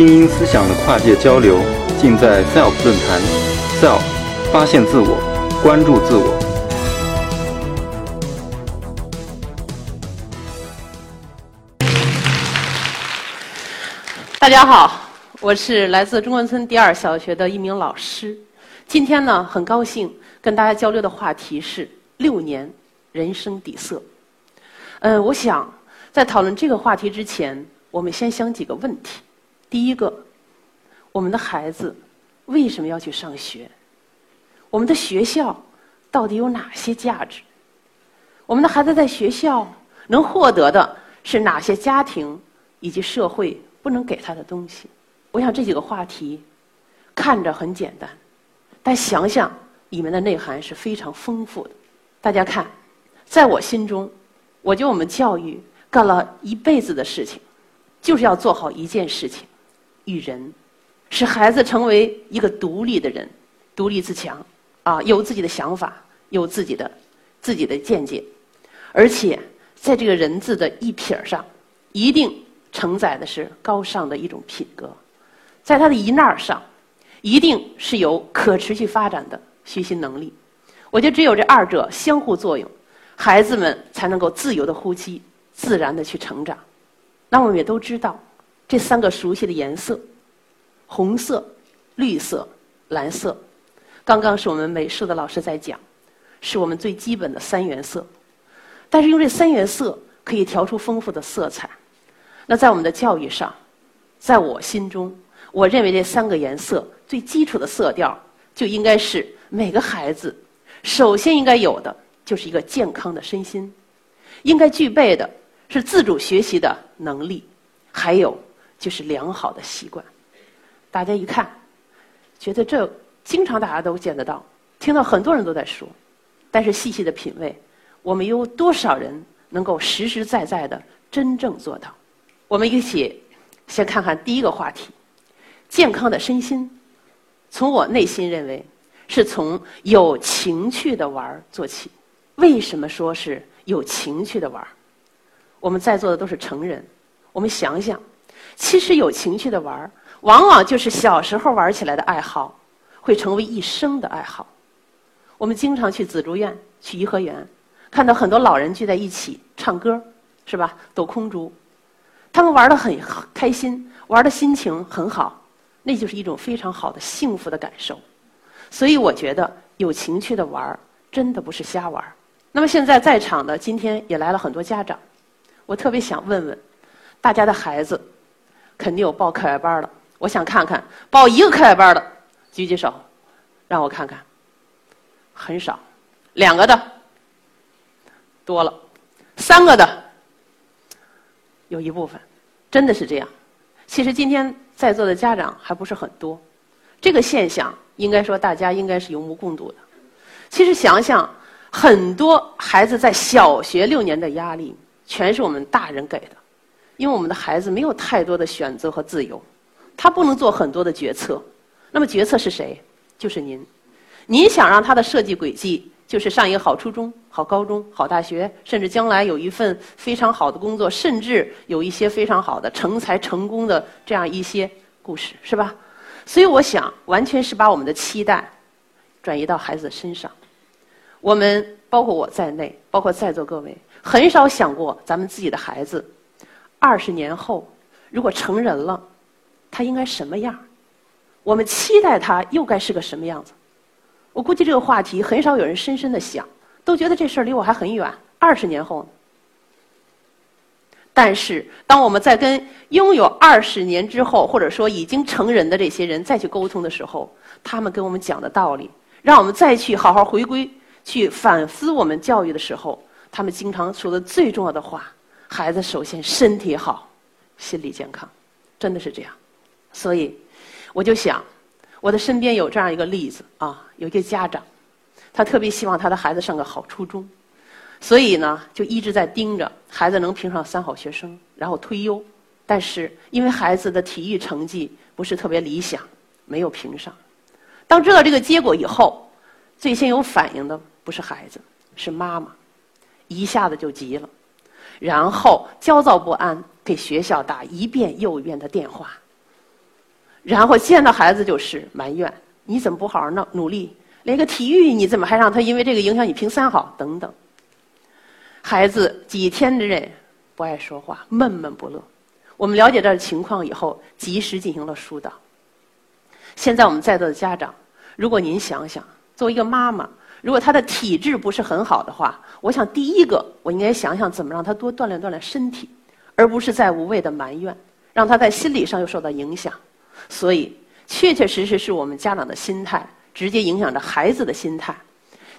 精英思想的跨界交流，尽在 SELF 论坛。SELF，发现自我，关注自我。大家好，我是来自中关村第二小学的一名老师。今天呢，很高兴跟大家交流的话题是六年人生底色。嗯，我想在讨论这个话题之前，我们先想几个问题。第一个，我们的孩子为什么要去上学？我们的学校到底有哪些价值？我们的孩子在学校能获得的是哪些家庭以及社会不能给他的东西？我想这几个话题看着很简单，但想想里面的内涵是非常丰富的。大家看，在我心中，我觉得我们教育干了一辈子的事情，就是要做好一件事情。育人，使孩子成为一个独立的人，独立自强，啊，有自己的想法，有自己的自己的见解，而且在这个人字的一撇上，一定承载的是高尚的一种品格，在他的一捺上，一定是有可持续发展的学习能力。我觉得只有这二者相互作用，孩子们才能够自由的呼吸，自然的去成长。那我们也都知道。这三个熟悉的颜色：红色、绿色、蓝色。刚刚是我们美术的老师在讲，是我们最基本的三原色。但是用这三原色可以调出丰富的色彩。那在我们的教育上，在我心中，我认为这三个颜色最基础的色调就应该是每个孩子首先应该有的，就是一个健康的身心，应该具备的是自主学习的能力，还有。就是良好的习惯，大家一看，觉得这经常大家都见得到，听到很多人都在说，但是细细的品味，我们有多少人能够实实在在的真正做到？我们一起先看看第一个话题：健康的身心。从我内心认为，是从有情趣的玩儿做起。为什么说是有情趣的玩儿？我们在座的都是成人，我们想想。其实有情趣的玩儿，往往就是小时候玩起来的爱好，会成为一生的爱好。我们经常去紫竹院、去颐和园，看到很多老人聚在一起唱歌，是吧？抖空竹，他们玩的很开心，玩的心情很好，那就是一种非常好的幸福的感受。所以我觉得有情趣的玩儿，真的不是瞎玩儿。那么现在在场的今天也来了很多家长，我特别想问问大家的孩子。肯定有报课外班的，我想看看报一个课外班的，举举手，让我看看。很少，两个的多了，三个的有一部分，真的是这样。其实今天在座的家长还不是很多，这个现象应该说大家应该是有目共睹的。其实想想，很多孩子在小学六年的压力，全是我们大人给的。因为我们的孩子没有太多的选择和自由，他不能做很多的决策。那么决策是谁？就是您。您想让他的设计轨迹就是上一个好初中、好高中、好大学，甚至将来有一份非常好的工作，甚至有一些非常好的成才成功的这样一些故事，是吧？所以我想，完全是把我们的期待转移到孩子身上。我们包括我在内，包括在座各位，很少想过咱们自己的孩子。二十年后，如果成人了，他应该什么样？我们期待他又该是个什么样子？我估计这个话题很少有人深深的想，都觉得这事儿离我还很远。二十年后，但是当我们在跟拥有二十年之后，或者说已经成人的这些人再去沟通的时候，他们跟我们讲的道理，让我们再去好好回归、去反思我们教育的时候，他们经常说的最重要的话。孩子首先身体好，心理健康，真的是这样。所以，我就想，我的身边有这样一个例子啊，有一个家长，他特别希望他的孩子上个好初中，所以呢，就一直在盯着孩子能评上三好学生，然后推优。但是因为孩子的体育成绩不是特别理想，没有评上。当知道这个结果以后，最先有反应的不是孩子，是妈妈，一下子就急了。然后焦躁不安，给学校打一遍又一遍的电话，然后见到孩子就是埋怨：你怎么不好好努努力？连个体育你怎么还让他因为这个影响你评三好？等等。孩子几天之内不爱说话，闷闷不乐。我们了解这情况以后，及时进行了疏导。现在我们在座的家长，如果您想想，作为一个妈妈，如果他的体质不是很好的话，我想第一个我应该想想怎么让他多锻炼锻炼身体，而不是在无谓的埋怨，让他在心理上又受到影响。所以，确确实实是我们家长的心态直接影响着孩子的心态，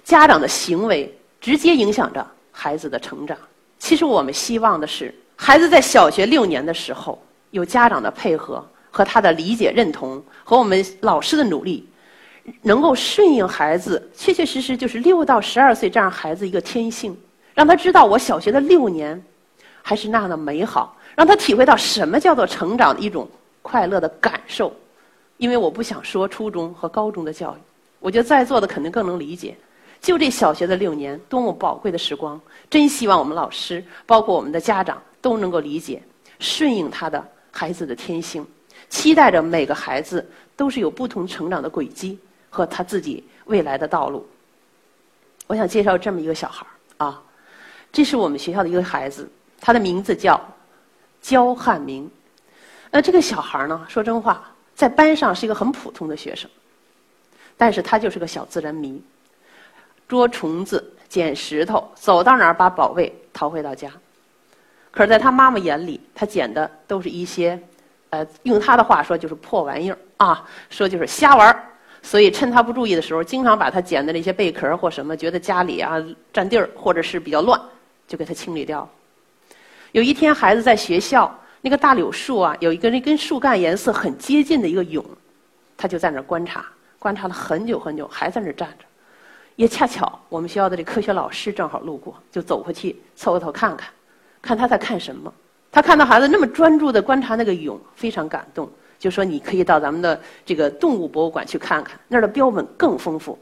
家长的行为直接影响着孩子的成长。其实我们希望的是。孩子在小学六年的时候，有家长的配合和他的理解认同，和我们老师的努力，能够顺应孩子，确确实实就是六到十二岁这样孩子一个天性，让他知道我小学的六年还是那样的美好，让他体会到什么叫做成长的一种快乐的感受。因为我不想说初中和高中的教育，我觉得在座的肯定更能理解。就这小学的六年，多么宝贵的时光！真希望我们老师，包括我们的家长。都能够理解，顺应他的孩子的天性，期待着每个孩子都是有不同成长的轨迹和他自己未来的道路。我想介绍这么一个小孩啊，这是我们学校的一个孩子，他的名字叫焦汉明。那这个小孩呢，说真话，在班上是一个很普通的学生，但是他就是个小自然迷，捉虫子、捡石头，走到哪儿把宝贝淘回到家。可是，在他妈妈眼里，他捡的都是一些，呃，用他的话说就是破玩意儿啊，说就是瞎玩儿。所以，趁他不注意的时候，经常把他捡的那些贝壳或什么，觉得家里啊占地儿或者是比较乱，就给他清理掉。有一天，孩子在学校那个大柳树啊，有一个那根树干颜色很接近的一个蛹，他就在那儿观察，观察了很久很久，还在那儿站着。也恰巧，我们学校的这科学老师正好路过，就走过去凑过头看看。看他在看什么？他看到孩子那么专注的观察那个蛹，非常感动，就说：“你可以到咱们的这个动物博物馆去看看，那儿的标本更丰富。”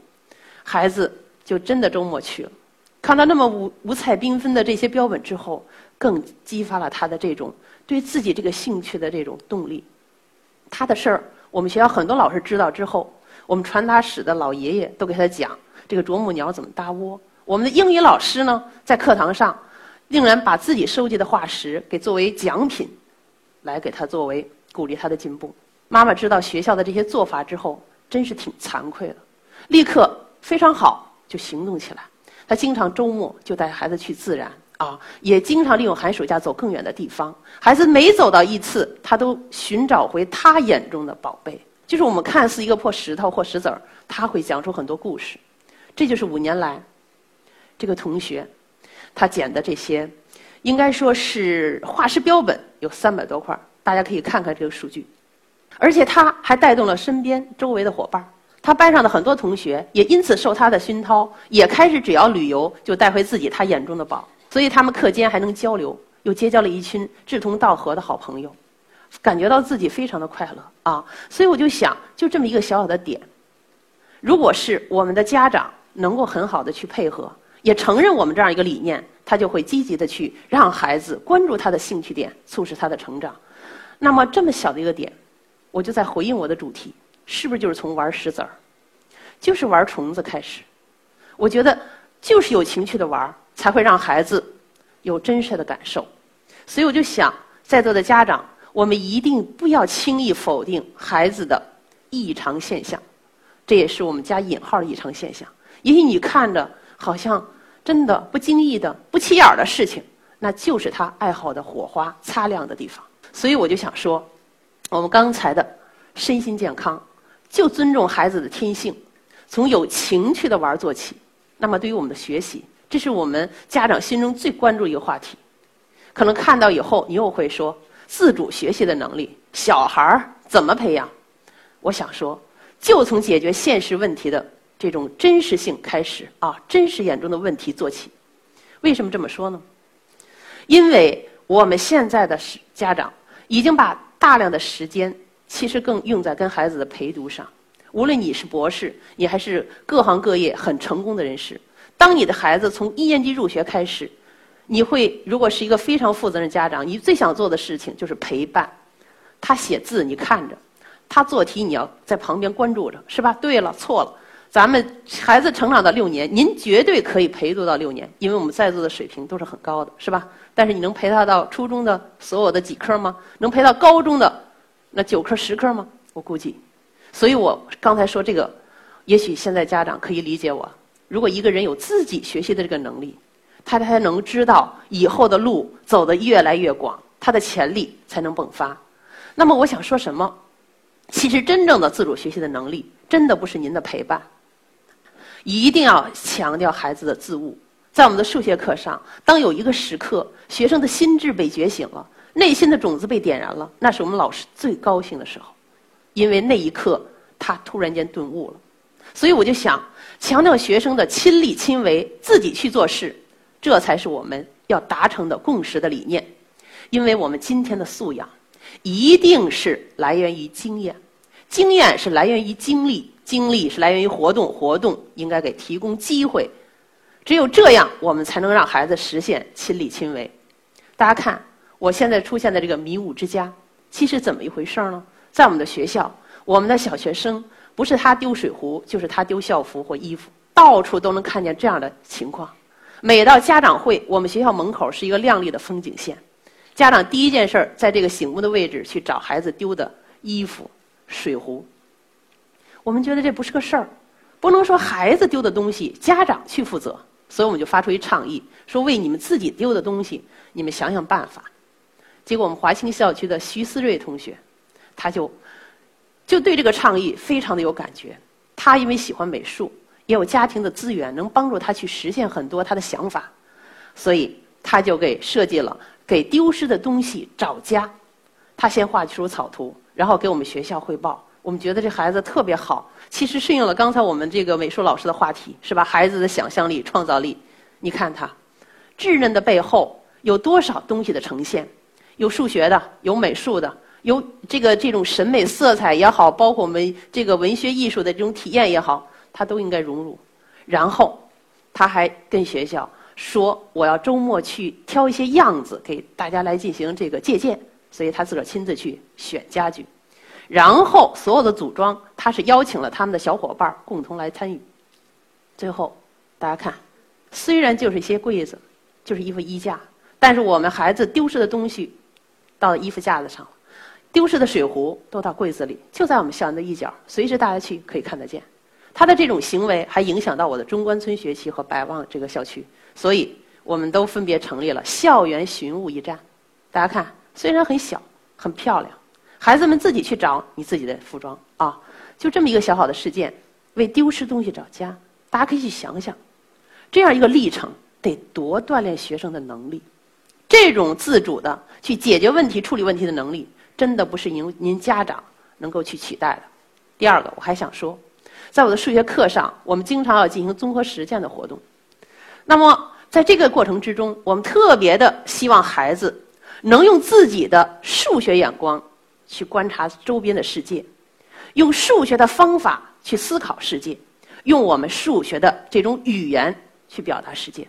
孩子就真的周末去了，看到那么五五彩缤纷的这些标本之后，更激发了他的这种对自己这个兴趣的这种动力。他的事儿，我们学校很多老师知道之后，我们传达室的老爷爷都给他讲这个啄木鸟怎么搭窝。我们的英语老师呢，在课堂上。竟然把自己收集的化石给作为奖品，来给他作为鼓励他的进步。妈妈知道学校的这些做法之后，真是挺惭愧的，立刻非常好就行动起来。他经常周末就带孩子去自然啊，也经常利用寒暑假走更远的地方。孩子每走到一次，他都寻找回他眼中的宝贝，就是我们看似一个破石头或石子儿，他会讲出很多故事。这就是五年来这个同学。他捡的这些，应该说是化石标本有三百多块儿，大家可以看看这个数据。而且他还带动了身边周围的伙伴，他班上的很多同学也因此受他的熏陶，也开始只要旅游就带回自己他眼中的宝。所以他们课间还能交流，又结交了一群志同道合的好朋友，感觉到自己非常的快乐啊！所以我就想，就这么一个小小的点，如果是我们的家长能够很好的去配合。也承认我们这样一个理念，他就会积极的去让孩子关注他的兴趣点，促使他的成长。那么这么小的一个点，我就在回应我的主题，是不是就是从玩石子儿，就是玩虫子开始？我觉得就是有情趣的玩，才会让孩子有真实的感受。所以我就想，在座的家长，我们一定不要轻易否定孩子的异常现象，这也是我们加引号的异常现象。也许你看着。好像真的不经意的、不起眼的事情，那就是他爱好的火花擦亮的地方。所以我就想说，我们刚才的身心健康，就尊重孩子的天性，从有情趣的玩做起。那么对于我们的学习，这是我们家长心中最关注一个话题。可能看到以后，你又会说，自主学习的能力，小孩儿怎么培养？我想说，就从解决现实问题的。这种真实性开始啊，真实眼中的问题做起。为什么这么说呢？因为我们现在的家长已经把大量的时间，其实更用在跟孩子的陪读上。无论你是博士，你还是各行各业很成功的人士，当你的孩子从一年级入学开始，你会如果是一个非常负责任家长，你最想做的事情就是陪伴他写字，你看着；他做题你要在旁边关注着，是吧？对了，错了。咱们孩子成长到六年，您绝对可以陪读到六年，因为我们在座的水平都是很高的，是吧？但是你能陪他到初中的所有的几科吗？能陪到高中的那九科十科吗？我估计。所以我刚才说这个，也许现在家长可以理解我。如果一个人有自己学习的这个能力，他才能知道以后的路走得越来越广，他的潜力才能迸发。那么我想说什么？其实真正的自主学习的能力，真的不是您的陪伴。一定要强调孩子的自悟。在我们的数学课上，当有一个时刻，学生的心智被觉醒了，内心的种子被点燃了，那是我们老师最高兴的时候，因为那一刻他突然间顿悟了。所以我就想强调学生的亲力亲为，自己去做事，这才是我们要达成的共识的理念。因为我们今天的素养，一定是来源于经验，经验是来源于经历。精力是来源于活动，活动应该给提供机会，只有这样，我们才能让孩子实现亲力亲为。大家看，我现在出现的这个迷雾之家，其实怎么一回事呢？在我们的学校，我们的小学生不是他丢水壶，就是他丢校服或衣服，到处都能看见这样的情况。每到家长会，我们学校门口是一个亮丽的风景线，家长第一件事儿在这个醒目的位置去找孩子丢的衣服、水壶。我们觉得这不是个事儿，不能说孩子丢的东西家长去负责，所以我们就发出一倡议，说为你们自己丢的东西，你们想想办法。结果我们华清校区的徐思睿同学，他就就对这个倡议非常的有感觉。他因为喜欢美术，也有家庭的资源能帮助他去实现很多他的想法，所以他就给设计了给丢失的东西找家。他先画出草图，然后给我们学校汇报。我们觉得这孩子特别好，其实适应了刚才我们这个美术老师的话题，是吧？孩子的想象力、创造力，你看他稚嫩的背后有多少东西的呈现？有数学的，有美术的，有这个这种审美色彩也好，包括我们这个文学艺术的这种体验也好，他都应该融入。然后他还跟学校说：“我要周末去挑一些样子给大家来进行这个借鉴。”所以他自个儿亲自去选家具。然后所有的组装，他是邀请了他们的小伙伴共同来参与。最后，大家看，虽然就是一些柜子，就是衣服衣架，但是我们孩子丢失的东西到衣服架子上了，丢失的水壶都到柜子里，就在我们校园的一角，随时大家去可以看得见。他的这种行为还影响到我的中关村学区和百望这个校区，所以我们都分别成立了校园寻物驿站。大家看，虽然很小，很漂亮。孩子们自己去找你自己的服装啊，就这么一个小小的事件，为丢失东西找家。大家可以去想想，这样一个历程得多锻炼学生的能力。这种自主的去解决问题、处理问题的能力，真的不是您您家长能够去取代的。第二个，我还想说，在我的数学课上，我们经常要进行综合实践的活动。那么，在这个过程之中，我们特别的希望孩子能用自己的数学眼光。去观察周边的世界，用数学的方法去思考世界，用我们数学的这种语言去表达世界，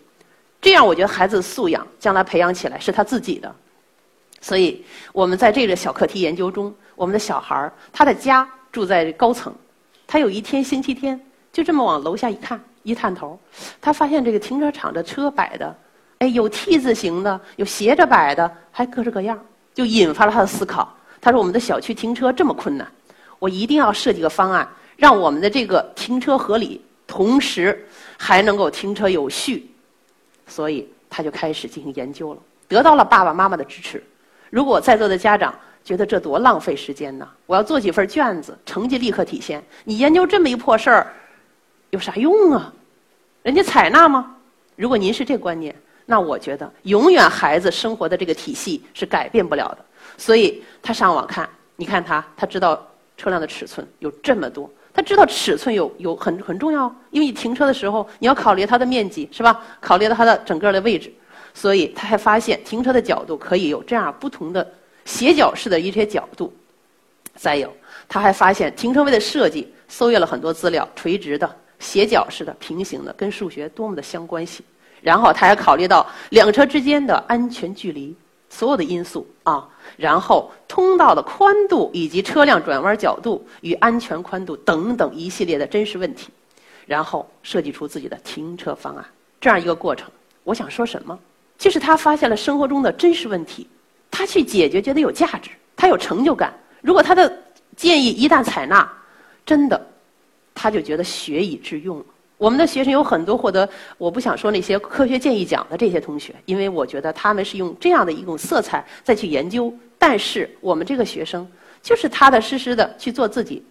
这样我觉得孩子素养将来培养起来是他自己的。所以我们在这个小课题研究中，我们的小孩儿他的家住在高层，他有一天星期天就这么往楼下一看，一探头，他发现这个停车场的车摆的，哎，有 T 字形的，有斜着摆的，还各式各样，就引发了他的思考。他说：“我们的小区停车这么困难，我一定要设计个方案，让我们的这个停车合理，同时还能够停车有序。”所以他就开始进行研究了，得到了爸爸妈妈的支持。如果在座的家长觉得这多浪费时间呢？我要做几份卷子，成绩立刻体现。你研究这么一破事儿，有啥用啊？人家采纳吗？如果您是这观念，那我觉得永远孩子生活的这个体系是改变不了的。所以他上网看，你看他，他知道车辆的尺寸有这么多，他知道尺寸有有很很重要，因为你停车的时候你要考虑它的面积是吧？考虑到它的整个的位置，所以他还发现停车的角度可以有这样不同的斜角式的一些角度。再有，他还发现停车位的设计，搜阅了很多资料，垂直的、斜角式的、平行的，跟数学多么的相关系。然后他还考虑到两车之间的安全距离。所有的因素啊，然后通道的宽度以及车辆转弯角度与安全宽度等等一系列的真实问题，然后设计出自己的停车方案。这样一个过程，我想说什么？就是他发现了生活中的真实问题，他去解决，觉得有价值，他有成就感。如果他的建议一旦采纳，真的，他就觉得学以致用。我们的学生有很多获得，我不想说那些科学建议奖的这些同学，因为我觉得他们是用这样的一种色彩再去研究。但是我们这个学生就是踏踏实实的去做自己，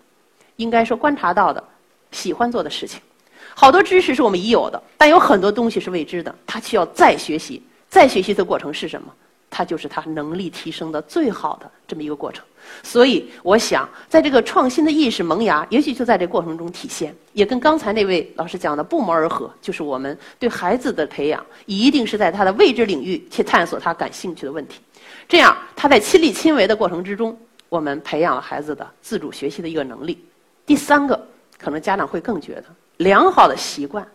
应该说观察到的、喜欢做的事情。好多知识是我们已有的，但有很多东西是未知的，他需要再学习。再学习的过程是什么？它就是他能力提升的最好的这么一个过程。所以，我想在这个创新的意识萌芽，也许就在这过程中体现，也跟刚才那位老师讲的不谋而合。就是我们对孩子的培养，一定是在他的未知领域去探索他感兴趣的问题，这样他在亲力亲为的过程之中，我们培养了孩子的自主学习的一个能力。第三个，可能家长会更觉得，良好的习惯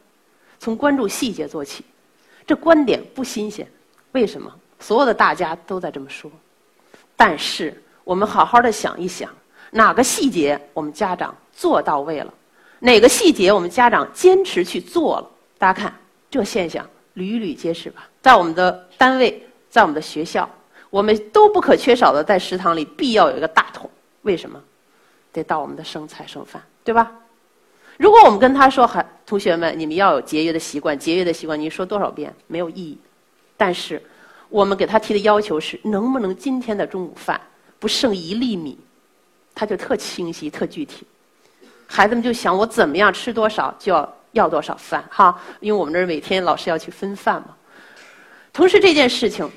从关注细节做起，这观点不新鲜。为什么？所有的大家都在这么说，但是。我们好好的想一想，哪个细节我们家长做到位了？哪个细节我们家长坚持去做了？大家看，这现象屡屡皆是吧？在我们的单位，在我们的学校，我们都不可缺少的，在食堂里必要有一个大桶。为什么？得到我们的剩菜剩饭，对吧？如果我们跟他说：“还同学们，你们要有节约的习惯，节约的习惯，你说多少遍没有意义。”但是，我们给他提的要求是：能不能今天的中午饭？不剩一粒米，他就特清晰、特具体。孩子们就想：我怎么样吃多少就要要多少饭，哈？因为我们这儿每天老师要去分饭嘛。同时，这件事情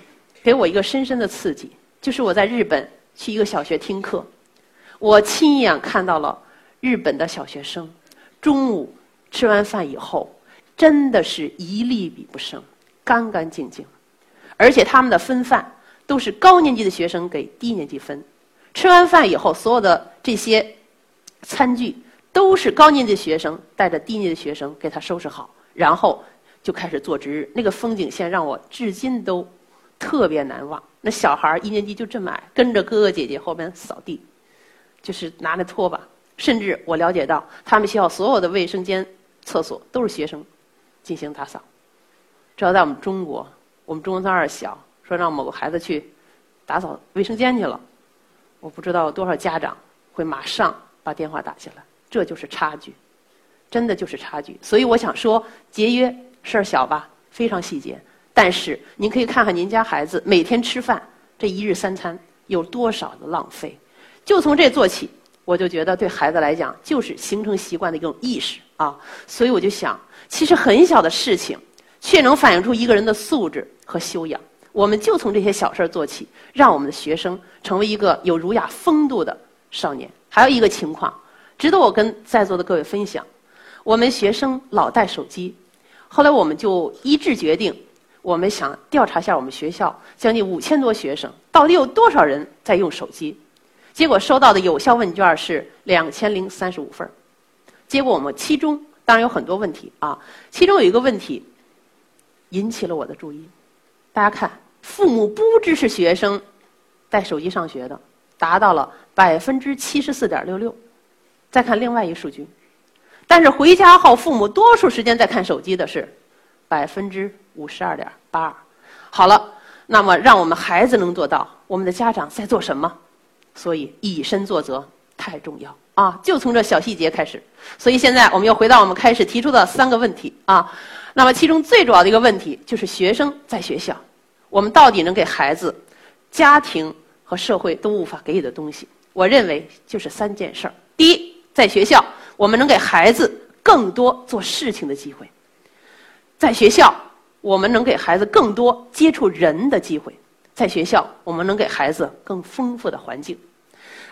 给我一个深深的刺激，就是我在日本去一个小学听课，我亲眼看到了日本的小学生中午吃完饭以后，真的是一粒米不剩，干干净净，而且他们的分饭。都是高年级的学生给低年级分，吃完饭以后，所有的这些餐具都是高年级的学生带着低年级的学生给他收拾好，然后就开始做值日。那个风景线让我至今都特别难忘。那小孩一年级就这么矮，跟着哥哥姐姐后面扫地，就是拿着拖把。甚至我了解到，他们学校所有的卫生间、厕所都是学生进行打扫。这要在我们中国，我们中国三二小。说让某个孩子去打扫卫生间去了，我不知道多少家长会马上把电话打进来。这就是差距，真的就是差距。所以我想说，节约事儿小吧，非常细节。但是您可以看看您家孩子每天吃饭这一日三餐有多少的浪费，就从这做起，我就觉得对孩子来讲就是形成习惯的一种意识啊。所以我就想，其实很小的事情，却能反映出一个人的素质和修养。我们就从这些小事儿做起，让我们的学生成为一个有儒雅风度的少年。还有一个情况，值得我跟在座的各位分享：我们学生老带手机，后来我们就一致决定，我们想调查一下我们学校将近五千多学生，到底有多少人在用手机。结果收到的有效问卷是两千零三十五份儿。结果我们其中当然有很多问题啊，其中有一个问题引起了我的注意。大家看，父母不支持学生带手机上学的，达到了百分之七十四点六六。再看另外一个数据，但是回家后父母多数时间在看手机的是百分之五十二点八二。好了，那么让我们孩子能做到，我们的家长在做什么？所以以身作则太重要啊！就从这小细节开始。所以现在我们又回到我们开始提出的三个问题啊。那么其中最主要的一个问题就是学生在学校。我们到底能给孩子、家庭和社会都无法给予的东西？我认为就是三件事儿。第一，在学校，我们能给孩子更多做事情的机会；在学校，我们能给孩子更多接触人的机会；在学校，我们能给孩子更丰富的环境。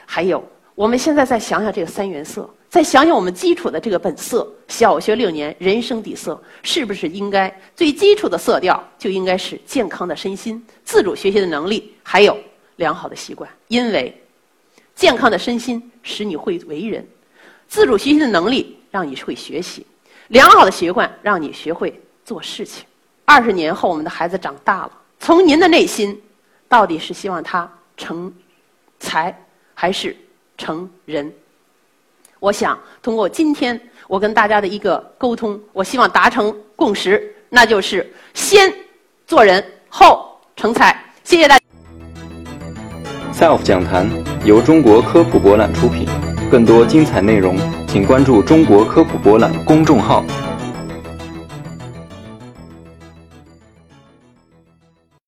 还有，我们现在再想想这个三原色。再想想我们基础的这个本色，小学六年人生底色，是不是应该最基础的色调就应该是健康的身心、自主学习的能力，还有良好的习惯？因为健康的身心使你会为人，自主学习的能力让你会学习，良好的习惯让你学会做事情。二十年后，我们的孩子长大了，从您的内心到底是希望他成才还是成人？我想通过今天我跟大家的一个沟通，我希望达成共识，那就是先做人，后成才。谢谢大家。SELF 讲坛由中国科普博览出品，更多精彩内容，请关注中国科普博览公众号。